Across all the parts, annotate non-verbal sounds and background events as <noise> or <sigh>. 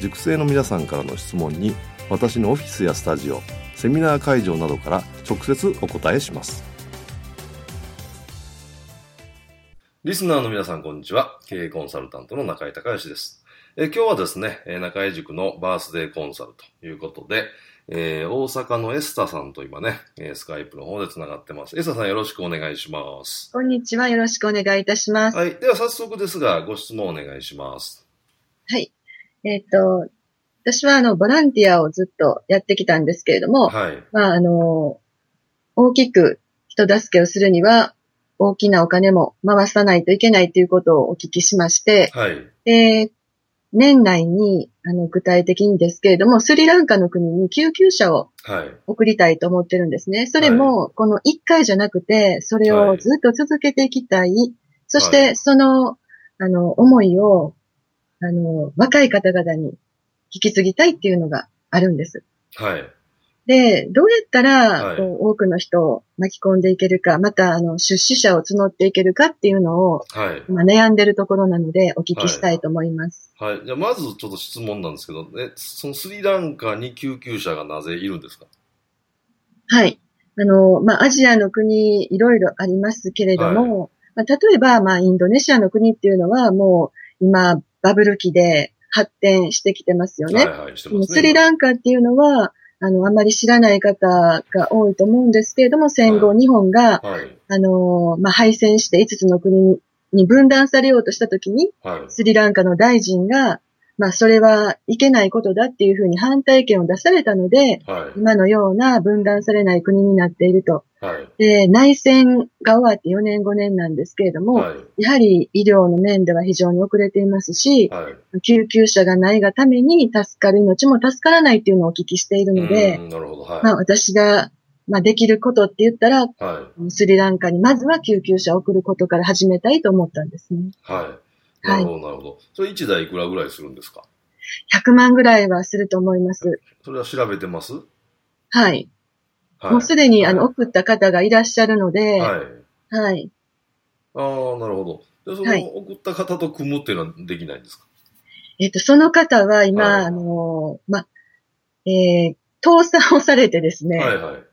塾生の皆さんからの質問に私のオフィスやスタジオセミナー会場などから直接お答えしますリスナーの皆さんこんにちは経営コンサルタントの中井隆義ですえ今日はですね中井塾のバースデーコンサルということでえー、大阪のエスタさんと今ね、スカイプの方で繋がってます。エスタさんよろしくお願いします。こんにちは。よろしくお願いいたします。はい。では早速ですが、ご質問お願いします。はい。えっ、ー、と、私はあの、ボランティアをずっとやってきたんですけれども、はい。まあ、あの、大きく人助けをするには、大きなお金も回さないといけないということをお聞きしまして、はい。で、年内に、あの、具体的にですけれども、スリランカの国に救急車を送りたいと思ってるんですね。はい、それも、この一回じゃなくて、それをずっと続けていきたい、そして、その、あの、思いを、あの、若い方々に引き継ぎたいっていうのがあるんです。はい。で、どうやったら、こう多くの人を巻き込んでいけるか、また、あの、出資者を募っていけるかっていうのを、はい。今悩んでるところなので、お聞きしたいと思います。はい。はい、じゃあ、まずちょっと質問なんですけど、ね、そのスリランカに救急車がなぜいるんですか？はい。あの、まあ、アジアの国、いろいろありますけれども、はい、まあ、例えば、まあ、インドネシアの国っていうのは、もう、今、バブル期で発展してきてますよね。はいはい、してますね。スリランカっていうのは、あの、あまり知らない方が多いと思うんですけれども、戦後日本が、はい、あの、まあ、敗戦して5つの国に分断されようとしたときに、はい、スリランカの大臣が、まあ、それはいけないことだっていうふうに反対意見を出されたので、はい、今のような分断されない国になっていると。はい、で内戦が終わって4年5年なんですけれども、はい、やはり医療の面では非常に遅れていますし、救急車がないがために助かる命も助からないっていうのをお聞きしているので、まあ、私がまあ、できることって言ったら、はい、スリランカにまずは救急車を送ることから始めたいと思ったんですね。はい。なるほど、なるほど。それ1台いくらぐらいするんですか ?100 万ぐらいはすると思います。それは調べてます？はい。はい、もうすでに、あの、送った方がいらっしゃるので、はい。はい。ああ、なるほど。で、その、送った方と組むっていうのはできないんですか、えっ、と、その方は今、あの、ま、えー、倒産をされてですね、はいはい。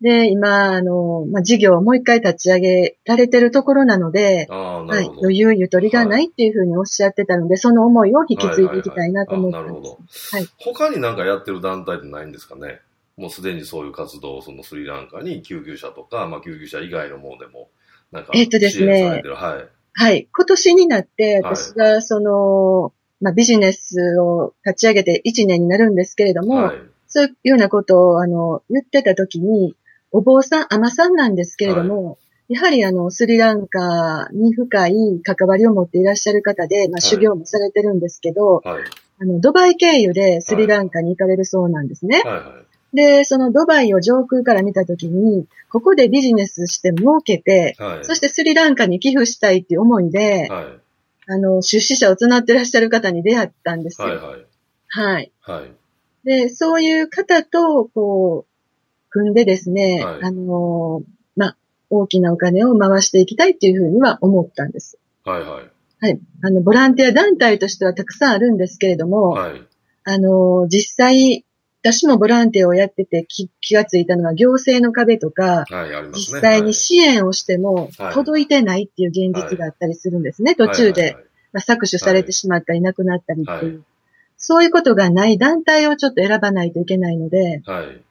で、今、あの、まあ、事業をもう一回立ち上げられてるところなので、はい、余裕ゆとりがないっていうふうにおっしゃってたので、はい、その思いを引き継いでいきたいなと思ってます。なるほど。はい。他になんかやってる団体ってないんですかね？もうすでにそういう活動をそのスリランカに救急車とか、まあ、救急車以外のものでも、なんかえっとですね。はい。はい。今年になって、私がその、まあ、ビジネスを立ち上げて1年になるんですけれども、はい、そういうようなことを、あの、言ってた時に、お坊さん、甘さんなんですけれども、はい、やはりあの、スリランカに深い関わりを持っていらっしゃる方で、まあ、修行もされてるんですけど、はい、あの、ドバイ経由でスリランカに行かれるそうなんですね。はいで、そのドバイを上空から見たときに、ここでビジネスして儲けて、そしてスリランカに寄付したいっていう思いで、あの、出資者を募ってらっしゃる方に出会ったんですよ。はい、はい。はい。で、そういう方と、こう、組んでですね、はい、あの、まあ、大きなお金を回していきたいっていうふうには思ったんです。はいはい。はい。あの、ボランティア団体としてはたくさんあるんですけれども、はい。あの、実際、私もボランティアをやってて気がついたのは行政の壁とか、はいね、実際に支援をしても届いてないっていう現実があったりするんですね、はい、途中で、まあ、搾取されてしまったりなくなったりっていう。そういうことがない団体をちょっと選ばないといけないので、はい。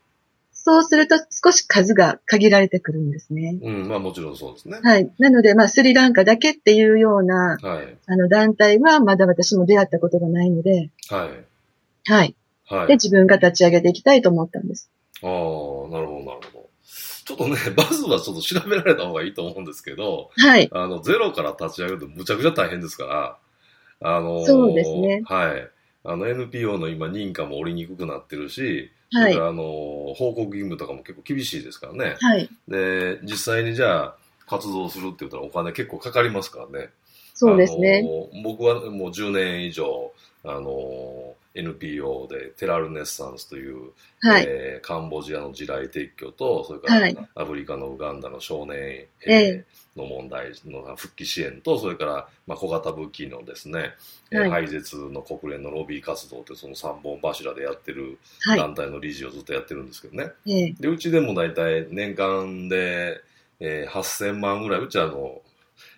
そうすると少し数が限られてくるんですね。うん、まあもちろんそうですね。はい。なので、まあ、スリランカだけっていうような、はい。あの、団体はまだ私も出会ったことがないので、はい。はい。で、はい。自分が立ち上げていきたいと思ったんです。ああ、なるほど、なるほど。ちょっとね、まずはちょっと調べられた方がいいと思うんですけど、はい。あの、ゼロから立ち上げるとむちゃくちゃ大変ですから、あのーそうですねはい。あの、NPO の今認可も下りにくくなってるし、はいそれからあのー報告義務とかも結構厳しいですからね。はい。で、実際にじゃあ、活動するって言ったらお金結構かかりますからね。そうですね。あのー僕はもう10年以上、あのー NPO でテラルネッサンスという、はい。えーカンボジアの地雷撤去と、それから、はいアフリカのウガンダの少年え兵の問題の復帰支援と、それから、まあ、小型武器のですね、えーはい廃絶の国連のロビー活動ってその3本柱でやってるはい。団体の理事をずっとやってるんですけどね。ええで、うちでも大体年間で、えー8000万ぐらい、うちはあの、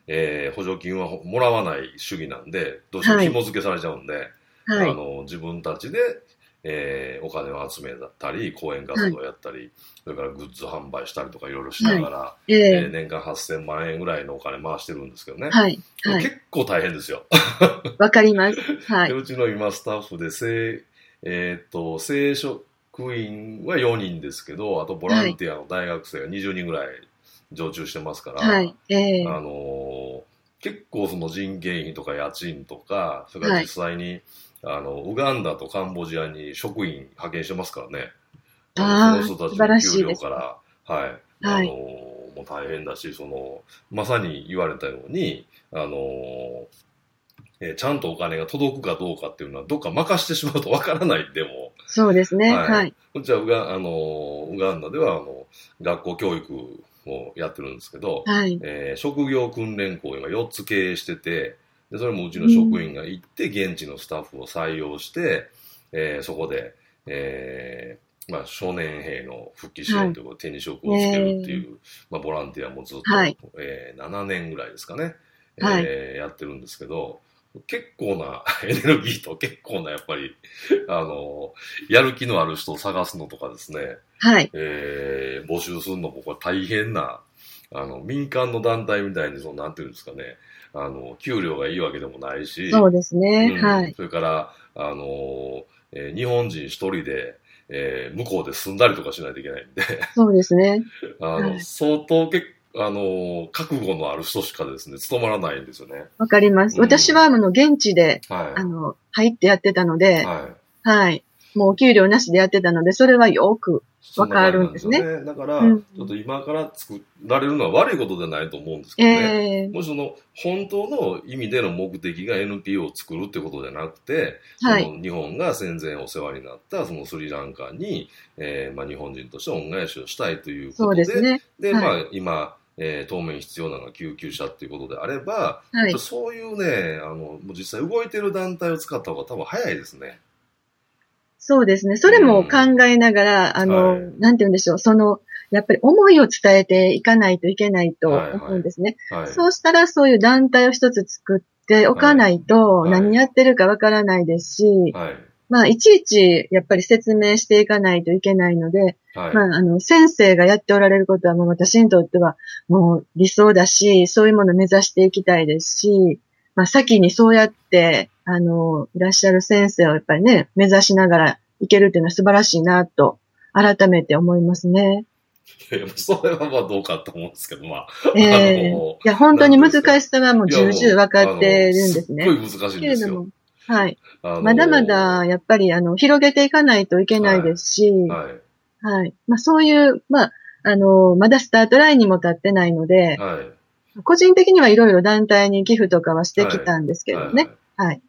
えー補助金はもらわない主義なんで、どうしてもはい紐付けされちゃうんで、はいあ。の自分たちで、えーお金を集めたり、講演活動をやったり、それからグッズ販売したりとかいろいろしながら、えええー年間8000万円ぐらいのお金回してるんですけどね。はい。はい。結構大変ですよ。<laughs> わかります。はでい。うちの今スタッフで正、えーっと正職員は4人ですけど、あとボランティアの大学生が20人ぐらい常駐してますから、はい。ええあのー結構その人件費とか家賃とか、それから実際に、あの、ウガンダとカンボジアに職員派遣してますからね。あその人素晴らしいたちの給料から、はい。はいあのーもう大変だし、その、まさに言われたように、あのーえーちゃんとお金が届くかどうかっていうのは、どっか任してしまうとわからないんでも、そうですね。はいはい。うちはウガ,、あのーウガンダでは、あの、学校教育をやってるんですけど、はい。えー職業訓練校今4つ経営してて、でそれもうちの職員が行って、現地のスタッフを採用して、えーそこで、えーまあ、少年兵の復帰支援ということで手に職をつけるっていう、まあ、ボランティアもずっと、はいえー7年ぐらいですかね、はい。えーやってるんですけど、結構な <laughs> エネルギーと結構なやっぱり、あの、やる気のある人を探すのとかですね、はい。えー募集するのもこれ大変な、あの、民間の団体みたいに、その、なんていうんですかね、あの、給料がいいわけでもないし、そうですね。うんはい。それから、あの、えー日本人一人で、えー向こうで住んだりとかしないといけないんで、そうですね。<laughs> あの、はい相当けあの、覚悟のある人しかですね、務まらないんですよね。わかります。うん私は、あの、現地で、はい。あの、入ってやってたので、はい。はい。もうお給料なしでやってたので、それはよく、わかるんですねね。だから、うんちょっと今から作られるのは悪いことではないと思うんですけどね。ええもしその本当の意味での目的が NPO を作るってことじゃなくて、はいその日本が戦前お世話になったそのスリランカに、えーまあ、日本人として恩返しをしたいというこそとで、うですね。で、はいまあ今、えー当面必要なのは救急車っていうことであれば、はい。そういうね、あの、もう実際動いてる団体を使った方が多分早いですね。そうですね。それも考えながら、あの、はいなんて言うんでしょう。その、やっぱり思いを伝えていかないといけないとはいはい思うんですね。はい。そうしたらそういう団体を一つ作っておかないとはい何やってるかわからないですし、はい。まあいちいちやっぱり説明していかないといけないので、はい。まああの先生がやっておられることはもう私にとってはもう理想だし、そういうものを目指していきたいですし、まあ先にそうやって、あの、いらっしゃる先生をやっぱりね、目指しながらいけるっていうのは素晴らしいなと、改めて思いますね。いやそれはまあどうかと思うんですけど、まあ。ええあのいや、本当に難しさはもう重々分かってるんですね。すっごい難しいんですよけれども。、はい。まだまだ、やっぱり、あの、広げていかないといけないですし、はい。はい。まあ、そういう、まあ、あの、まだスタートラインにも立ってないので、はい。個人的にはいろいろ団体に寄付とかはしてきたんですけどね。はいはい。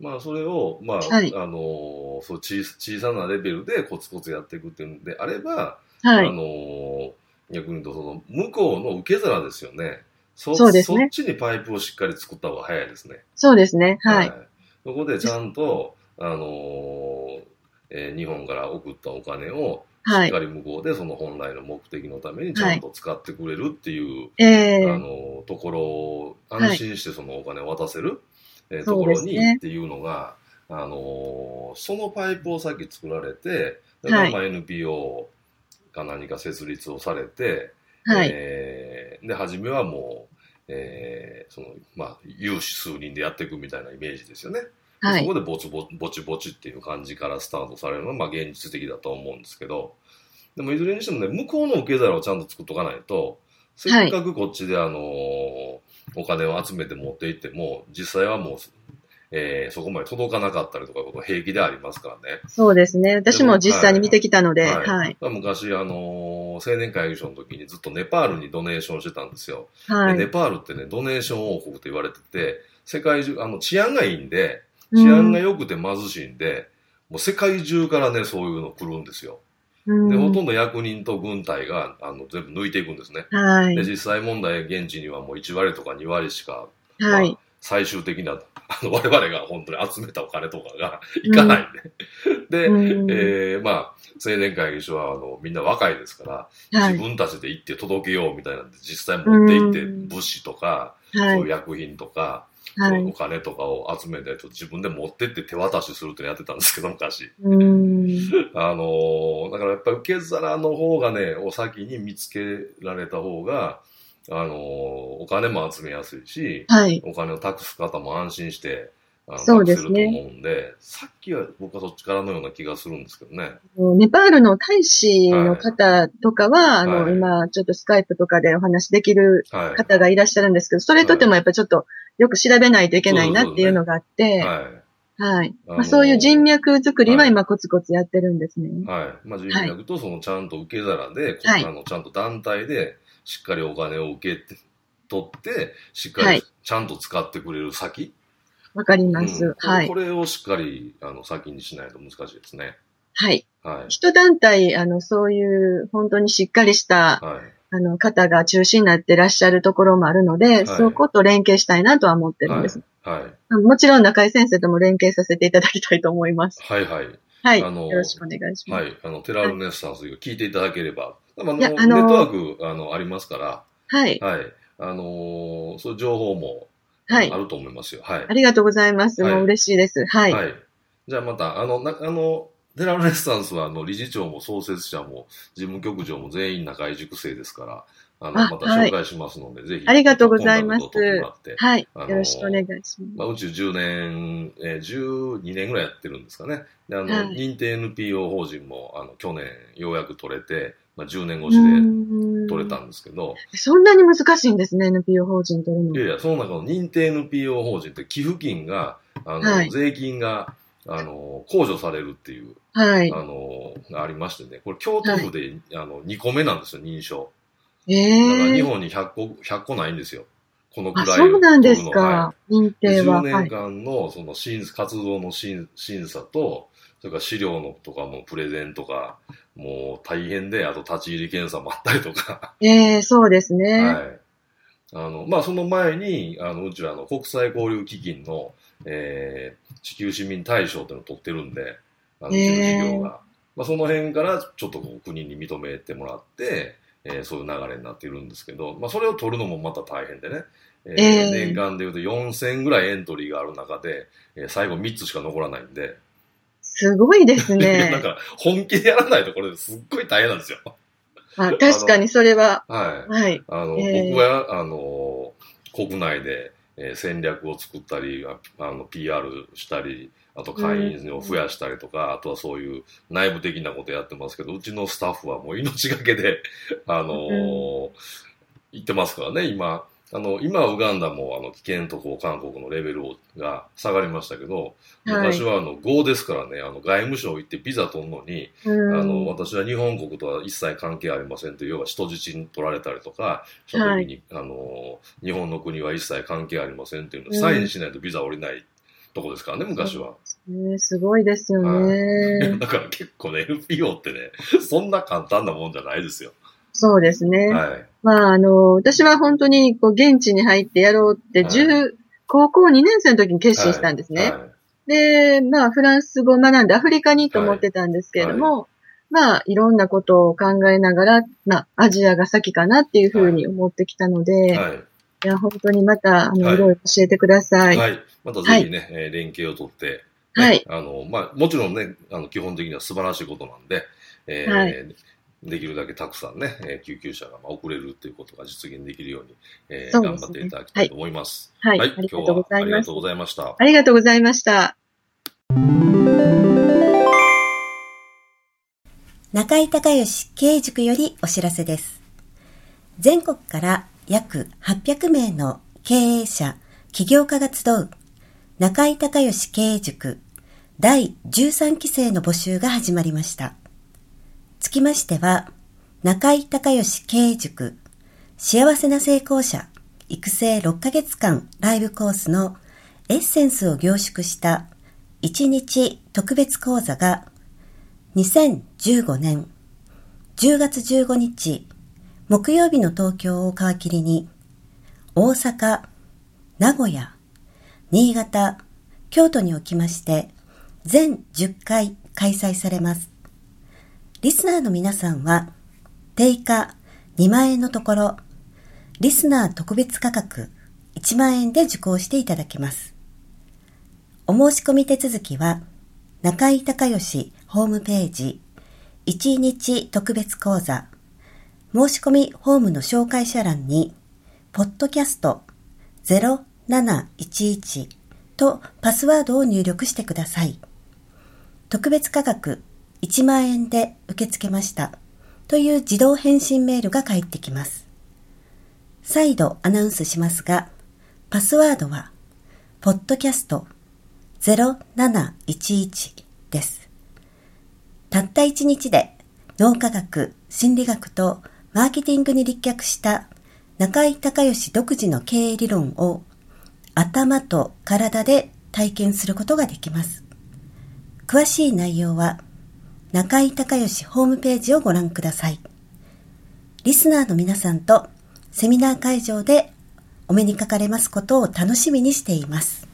まあ、それを、まあ、はいあの、そう小、小さなレベルでコツコツやっていくっていうんであれば、あはい。の、逆に言うと、その、向こうの受け皿ですよね。そそうですねそっちにパイプをしっかり作った方が早いですね。そうですね。はい。そこでちゃんと、あのえー日本から送ったお金を、しはい。っかり向こうでその本来の目的のためにちゃんと使ってくれるっていう、ええあのところを安心してそのお金を渡せる、えーところにっていうのが、あのそのパイプをさっき作られて、はい、まあ NPO か何か設立をされて、はい、えー、で、初めはもう、えー、その、まあ、有志数人でやっていくみたいなイメージですよね。はい、そこでぼちぼぼちぼちっていう感じからスタートされるのは、まあ、現実的だと思うんですけど、でもいずれにしてもね、向こうの受け皿をちゃんと作っとかないと、せっかくこっちであのー、お金を集めて持っていっても、実際はもうえー、そこまで届かなかったりとかこと平気でありますからね。そうですね。私も実際に見てきたので、はい。はい、昔、あのー、青年会議所の時にずっとネパールにドネーションしてたんですよ。はい。ネパールってね、ドネーション王国と言われてて、世界中、あの、治安がいいんで、治安が良くて貧しいんで、うん、もう世界中からね、そういうの来るんですよ。で、ほとんど役人と軍隊が、あの、全部抜いていくんですね。はい。で、実際問題、現地にはもう1割とか2割しか、はい。まあ最終的な、あの、<laughs> 我々が本当に集めたお金とかがいかないんで。うん、で、うん、えー、まあ、青年会議所は、あの、みんな若いですから、はい、自分たちで行って届けようみたいなんで、実際持って行って、物資とか、うん、そういう薬品とか、はい、お金とかを集めてと自分で持ってって手渡しするってやってたんですけど、昔。<laughs> あの、だからやっぱり受け皿の方がね、お先に見つけられた方が、あの、お金も集めやすいし、はい、お金を託す方も安心して、そうですね。と思うんで、さっきは僕はそっちからのような気がするんですけどね。ネパールの大使の方とかは、はい、あの、はい、今、ちょっとスカイプとかでお話できる方がいらっしゃるんですけど、それとてもやっぱちょっとよく調べないといけないなっていうのがあって、はい。はい。まあ、そういう人脈作りは今コツコツやってるんですね。はい。まあ、人脈とそのちゃんと受け皿で、はい、あのちゃんと団体で、しっかりお金を受けて、取って、しっかりちゃんと使ってくれる先。わ、かります、うん、はい。これをしっかり、あの、先にしないと難しいですね。はい。はい。一団体、あの、そういう、本当にしっかりした、はい。あの、方が中心になってらっしゃるところもあるので、はい、そこと連携したいなとは思ってるんです。はい。はい、もちろん中井先生とも連携させていただきたいと思います。はいはい。はい。あの、よろしくお願いします。はい。あの、テラルネッサンス聞いていただければ、あの、ネットワーク、あの、ありますから、はい。はい。あのー、そういう情報も、はい。あると思いますよ。はい。ありがとうございます。はい、もう嬉しいです。はい。はい。じゃあまた、あの、な、あの、テラルネッサンスは、あの、理事長も創設者も、事務局長も全員中井塾生ですから、あの、また紹介しますので、はい、ぜひ。ありがとうございます。はい。よろしくお願いします。まあ、宇宙10年、えー、12年ぐらいやってるんですかね。で、あの、はい、認定 NPO 法人も、あの、去年、ようやく取れて、まあ、10年越しで取れたんですけど。そんなに難しいんですね、NPO 法人取るの。いやいや、その中の認定 NPO 法人って寄付金が、あの、はい、税金が、あの、控除されるっていう、はい。あの、がありましてね。これ、京都府で、はい、あの、2個目なんですよ、認証。ええー。だから日本に100個、100個ないんですよ。このくらい。そうなんですか。はい、認定は。10年間の、その、審、活動の審審査と、それから資料のとかもプレゼンとか、もう大変で、あと立ち入り検査もあったりとか。ええー、そうですね。はい。あの、まあ、その前に、あの、うちはあの、国際交流基金の、えー、地球市民大賞っていうのを取ってるんで、あの、うちの事業が。まあ、その辺からちょっとこう国に認めてもらって、えー、そういう流れになっているんですけど、まあ、それを取るのもまた大変でね。えー、えー、年間で言うと4000ぐらいエントリーがある中で、えー、最後3つしか残らないんで、すごいですね。<laughs> なんか、本気でやらないとこれすっごい大変なんですよ。あ確かにそれは。はい。はい。あの、えー、僕は、あの、国内で、えー、戦略を作ったり、あの、PR したり、あと会員を増やしたりとか、うん、あとはそういう内部的なことやってますけど、うちのスタッフはもう命がけで、あのー、うん、行ってますからね、今。あの、今はウガンダも、あの、危険とこう、韓国のレベルが下がりましたけど、昔は、あの、5ですからね、あの、外務省行ってビザ取るのに、あの、私は日本国とは一切関係ありませんという、要は人質に取られたりとか、した時に、はい、あの、日本の国は一切関係ありませんっていうのをサインしないとビザ降りないとこですからね、昔は。ね、すごいですよね、<laughs> だから結構ね、NPO ってね、そんな簡単なもんじゃないですよ。そうですね。はい。まあ、あの、私は本当に、こう、現地に入ってやろうって、はい、高校2年生の時に決心したんですね。はいはい、で、まあ、フランス語を学んでアフリカにと思ってたんですけれども、まあ、いろんなことを考えながら、まあ、アジアが先かなっていうふうに思ってきたので、はい、いや、本当にまた、あの、いろいろ教えてください。はい。またぜひね、はい、連携をとって、はい。あの、まあ、もちろんね、あの、基本的には素晴らしいことなんで、えー、はい、できるだけたくさんね、えー、救急車が遅れるっていうことが実現できるように、えー、ね、頑張っていただきたいと思います。はい。はい、今日はありがとうございました。ありがとうございました。中井隆義経営塾よりお知らせです。全国から約800名の経営者、起業家が集う中井隆義経営塾第13期生の募集が始まりました。つきましては、中井隆義経営塾幸せな成功者育成6ヶ月間ライブコースのエッセンスを凝縮した1日特別講座が2015年10月15日木曜日の東京を皮切りに大阪、名古屋、新潟、京都におきまして全10回開催されます。リスナーの皆さんは定価2万円のところリスナー特別価格1万円で受講していただけます。お申し込み手続きは中井隆義ホームページ1日特別講座申し込みホームの紹介者欄にポッドキャスト0711とパスワードを入力してください。特別価格1万円で受け付けましたという自動返信メールが返ってきます。再度アナウンスしますが、パスワードは、ポッドキャスト0711です。たった1日で脳科学、心理学とマーケティングに立脚した中井隆義独自の経営理論を頭と体で体験することができます。詳しい内容は中井隆義ホームページをご覧ください。リスナーの皆さんとセミナー会場でお目にかかれますことを楽しみにしています。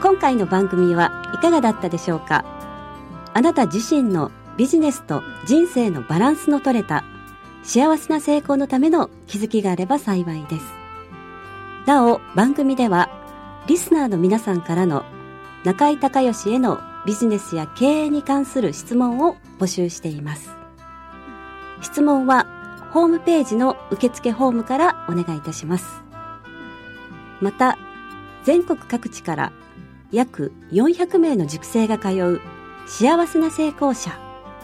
今回の番組はいかがだったでしょうか？あなた自身のビジネスと人生のバランスの取れた幸せな成功のための気づきがあれば幸いです。なお、番組ではリスナーの皆さんからの中井隆義へのビジネスや経営に関する質問を募集しています。質問はホームページの受付フォームからお願いいたします。また、全国各地から約400名の塾生が通う幸せな成功者